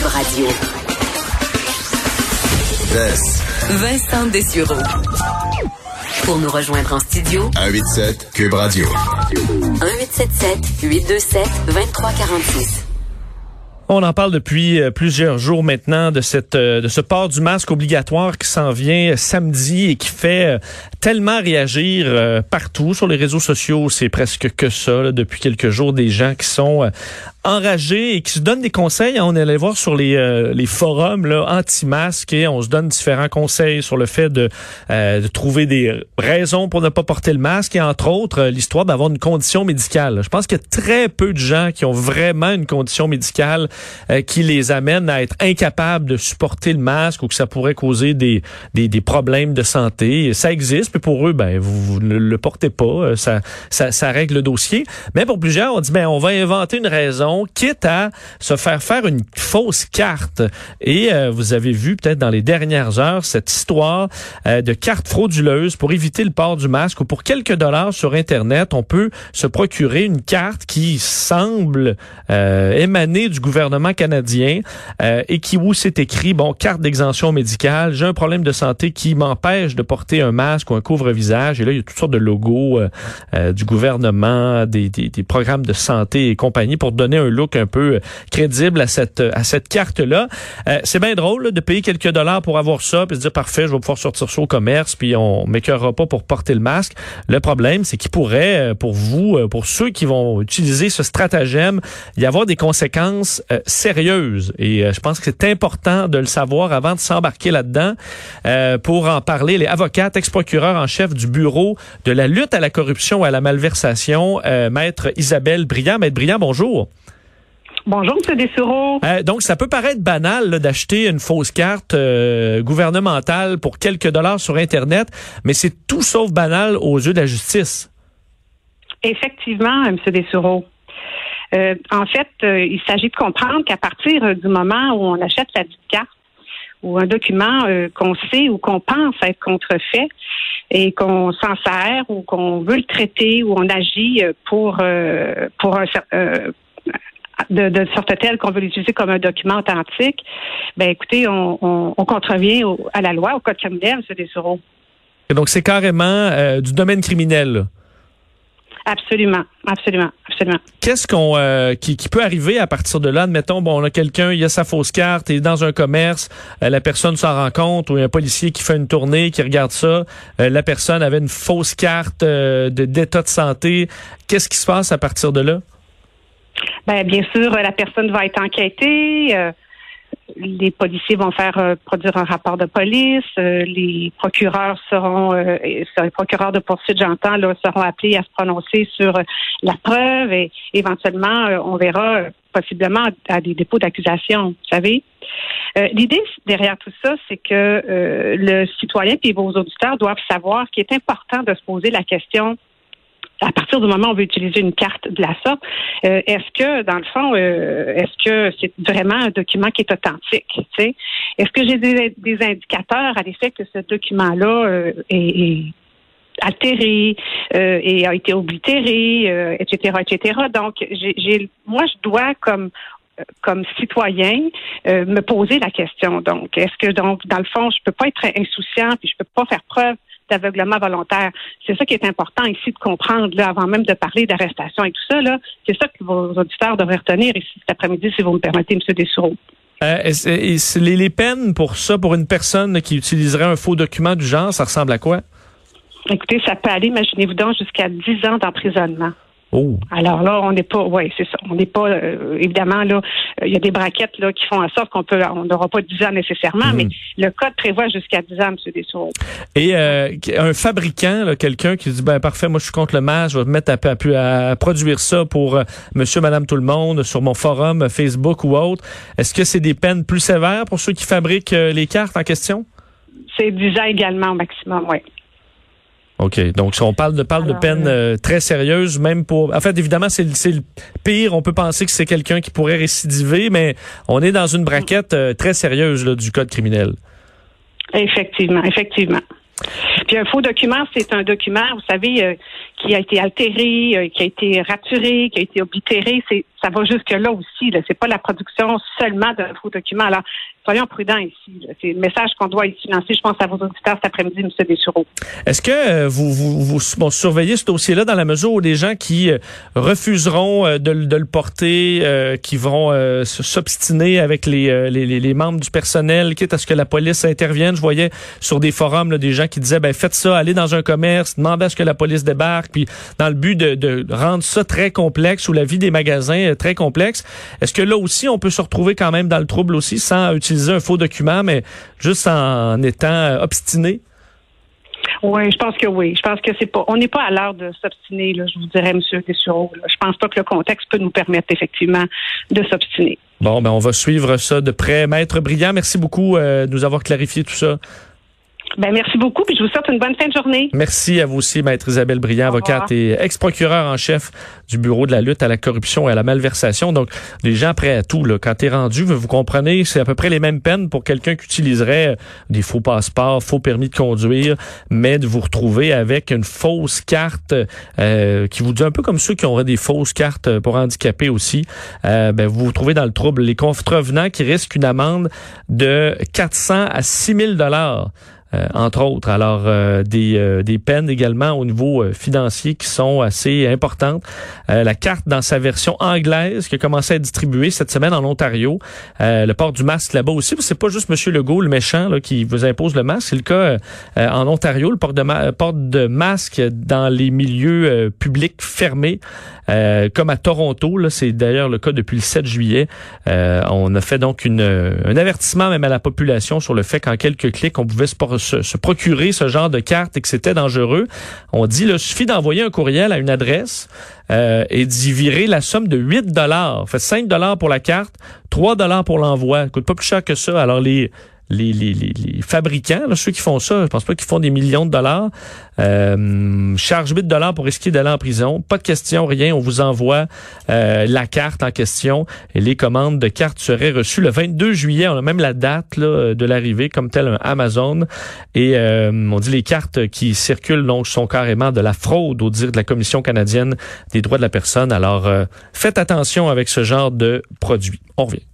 Cube Radio. Vincent Dessureau. Pour nous rejoindre en studio, 187 Cube Radio. 1877 827 2346. On en parle depuis euh, plusieurs jours maintenant de cette euh, de ce port du masque obligatoire qui s'en vient samedi et qui fait euh, tellement réagir partout sur les réseaux sociaux. C'est presque que ça depuis quelques jours des gens qui sont enragés et qui se donnent des conseils. On est allé voir sur les, les forums anti-masques et on se donne différents conseils sur le fait de, de trouver des raisons pour ne pas porter le masque et entre autres l'histoire d'avoir une condition médicale. Je pense qu'il y a très peu de gens qui ont vraiment une condition médicale euh, qui les amène à être incapables de supporter le masque ou que ça pourrait causer des, des, des problèmes de santé. Ça existe, mais pour eux, ben vous, ne le portez pas, euh, ça, ça, ça règle le dossier. Mais pour plusieurs, on dit ben on va inventer une raison, quitte à se faire faire une fausse carte. Et euh, vous avez vu peut-être dans les dernières heures cette histoire de carte frauduleuse pour éviter le port du masque ou pour quelques dollars sur Internet, on peut se procurer une carte qui semble émaner du gouvernement canadien euh, et qui où c'est écrit bon carte d'exemption médicale, j'ai un problème de santé qui m'empêche de porter un masque ou un couvre-visage et là il y a toutes sortes de logos euh, euh, du gouvernement, des, des, des, programmes de santé et compagnie pour donner un look un peu crédible à cette à cette carte là. c'est bien drôle de payer quelques dollars pour avoir ça puis se dire parfait, je vais pouvoir sortir ça au commerce puis on m'écœurera pas pour porter le masque. Le problème c'est qu'il pourrait pour vous pour ceux qui vont utiliser ce stratagème, y avoir des conséquences euh, sérieuse. Et euh, je pense que c'est important de le savoir avant de s'embarquer là-dedans. Euh, pour en parler, les avocats, ex-procureurs en chef du bureau de la lutte à la corruption et à la malversation, maître Isabelle Briand. Maître Briand, bonjour. Bonjour, M. Dessureau. donc, ça peut paraître banal d'acheter une fausse carte gouvernementale pour quelques dollars sur Internet, mais c'est tout sauf banal aux yeux de la justice. Effectivement, M. Dessureau. Euh, en fait, euh, il s'agit de comprendre qu'à partir du moment où on achète la carte ou un document euh, qu'on sait ou qu'on pense être contrefait et qu'on s'en sert ou qu'on veut le traiter ou on agit pour pour un de, de sorte telle qu'on veut l'utiliser comme un document authentique, ben écoutez, on, on, contrevient à la loi, au code criminel, M. Dessureau. Et donc c'est carrément du domaine criminel. Absolument, absolument, absolument. Qu'est-ce qu'on euh, qui, peut arriver à partir de là? Admettons, bon, on a quelqu'un, il a sa fausse carte, il est dans un commerce, euh, la personne s'en rend compte, ou il y a un policier qui fait une tournée, qui regarde ça, euh, la personne avait une fausse carte de d'état de santé. Qu'est-ce qui se passe à partir de là? Ben, bien sûr, la personne va être enquêtée les policiers vont faire euh, produire un rapport de police, euh, les procureurs seront, euh, les procureurs de poursuite, j'entends, là, seront appelés à se prononcer sur la preuve et éventuellement, on verra possiblement à des dépôts d'accusation, vous savez. L'idée derrière tout ça, c'est que le citoyen et vos auditeurs doivent savoir qu'il est important de se poser la question à partir du moment où on veut utiliser une carte de la sorte, euh, est-ce que, dans le fond, euh, est-ce que c'est vraiment un document qui est authentique? Est-ce que j'ai des, indicateurs à l'effet que ce document-là euh, est, altéré et a été oblitéré, etc., etc. Donc, j'ai, moi, je dois comme comme citoyen me poser la question. Donc, est-ce que donc dans le fond, je peux pas être insouciant puis je peux pas faire preuve d'aveuglement volontaire. C'est ça qui est important ici de comprendre, là, avant même de parler d'arrestation et tout ça. Là, c'est ça que vos auditeurs devraient retenir ici cet après-midi, si vous me permettez, M. Dessoureau. Euh, les, les peines pour ça, pour une personne qui utiliserait un faux document du genre, ça ressemble à quoi? Écoutez, ça peut aller, imaginez-vous donc, jusqu'à 10 ans d'emprisonnement. Oh. Alors là, on n'est pas, oui, c'est ça. On n'est pas, euh, évidemment, là, euh, il y a des braquettes là qui font en sorte qu'on peut, on n'aura pas 10 ans nécessairement, mais mhm. le code prévoit jusqu'à 10 ans, M. Dessour. Et euh, un fabricant, quelqu'un qui dit, ben parfait, moi je suis contre le masque, je vais me mettre à, à, produire ça pour Monsieur, Madame, tout le monde sur mon forum Facebook ou autre. Est-ce que c'est des peines plus sévères pour ceux qui fabriquent les cartes en question? C'est 10 ans également au maximum, oui. OK. Donc, si on parle de, parle de peine euh, très sérieuse, même pour... En fait, évidemment, c'est le pire. On peut penser que c'est quelqu'un qui pourrait récidiver, mais on est dans une braquette euh, très sérieuse là, du code criminel. Effectivement, effectivement. Puis un faux document, c'est un document, vous savez, euh, qui a été altéré, euh, qui a été raturé, qui a été oblitéré. C'est, ça va jusque là aussi. Là. C'est pas la production seulement d'un faux document. Alors, soyons prudents ici. C'est le message qu'on doit ici lancer, je pense, à vos auditeurs cet après-midi, M. Dessureau. Est-ce que euh, vous, vous, vous surveillez ce dossier-là dans la mesure où des gens qui refuseront de, de, le porter, qui vont s'obstiner avec les, membres du personnel, quitte à ce que la police intervienne? Je voyais sur des forums des gens qui disaient, ben faites ça, allez dans un commerce, demandez à ce que la police débarque, puis dans le but de, rendre ça très complexe ou la vie des magasins très complexe. Est-ce que là aussi, on peut se retrouver quand même dans le trouble aussi sans utiliser un faux document, mais juste en étant obstiné? Oui, je pense que oui. Je pense que c'est pas. On n'est pas à l'heure de s'obstiner, je vous dirais, M. Dessureau. Je pense pas que le contexte peut nous permettre effectivement de s'obstiner. Bon, ben on va suivre ça de près. Maître Brillant, merci beaucoup euh, de nous avoir clarifié tout ça. Ben, merci beaucoup, puis je vous souhaite une bonne fin de journée. Merci à vous aussi, Maître Isabelle Brillant, avocate et ex-procureure en chef du Bureau de la lutte à la corruption et à la malversation. Donc, les gens prêts à tout, là. Quand t'es rendu, vous comprenez, c'est à peu près les mêmes peines pour quelqu'un qui utiliserait des faux passeports, faux permis de conduire, mais de vous retrouver avec une fausse carte euh, qui vous dit un peu comme ceux qui auraient des fausses cartes pour handicapés aussi. Euh, ben, vous vous trouvez dans le trouble. Les contrevenants qui risquent une amende de 400 à 6 000 dollars. Euh, entre autres. Alors, euh, des, euh, des peines également au niveau financier qui sont assez importantes. la carte dans sa version anglaise qui a commencé à être distribuée cette semaine en Ontario. le port du masque là-bas aussi, c'est pas juste M. Legault, le méchant, là, qui vous impose le masque. C'est le cas en Ontario, le port de, port de masque dans les milieux publics fermés. comme à Toronto, c'est d'ailleurs le cas depuis le 7 juillet. on a fait donc une, un avertissement même à la population sur le fait qu'en quelques clics, on pouvait se se, procurer ce genre de carte et que c'était dangereux, on dit, il suffit d'envoyer un courriel à une adresse euh, et d'y virer la somme de 8 dollars. Fait 5 dollars pour la carte, 3 dollars pour l'envoi. coûte pas plus cher que ça. Alors les les, les, les, fabricants, ceux qui font ça, je pense pas qu'ils font des millions de dollars, euh, charge 8 dollars pour risquer d'aller en prison. Pas de question, rien. On vous envoie euh, la carte en question et les commandes de cartes seraient reçues le 22 juillet. On a même la date de l'arrivée comme tel Amazon. Et euh, on dit les cartes qui circulent donc sont carrément de la fraude au dire de la Commission canadienne des droits de la personne. Alors euh, faites attention avec ce genre de produits. On revient.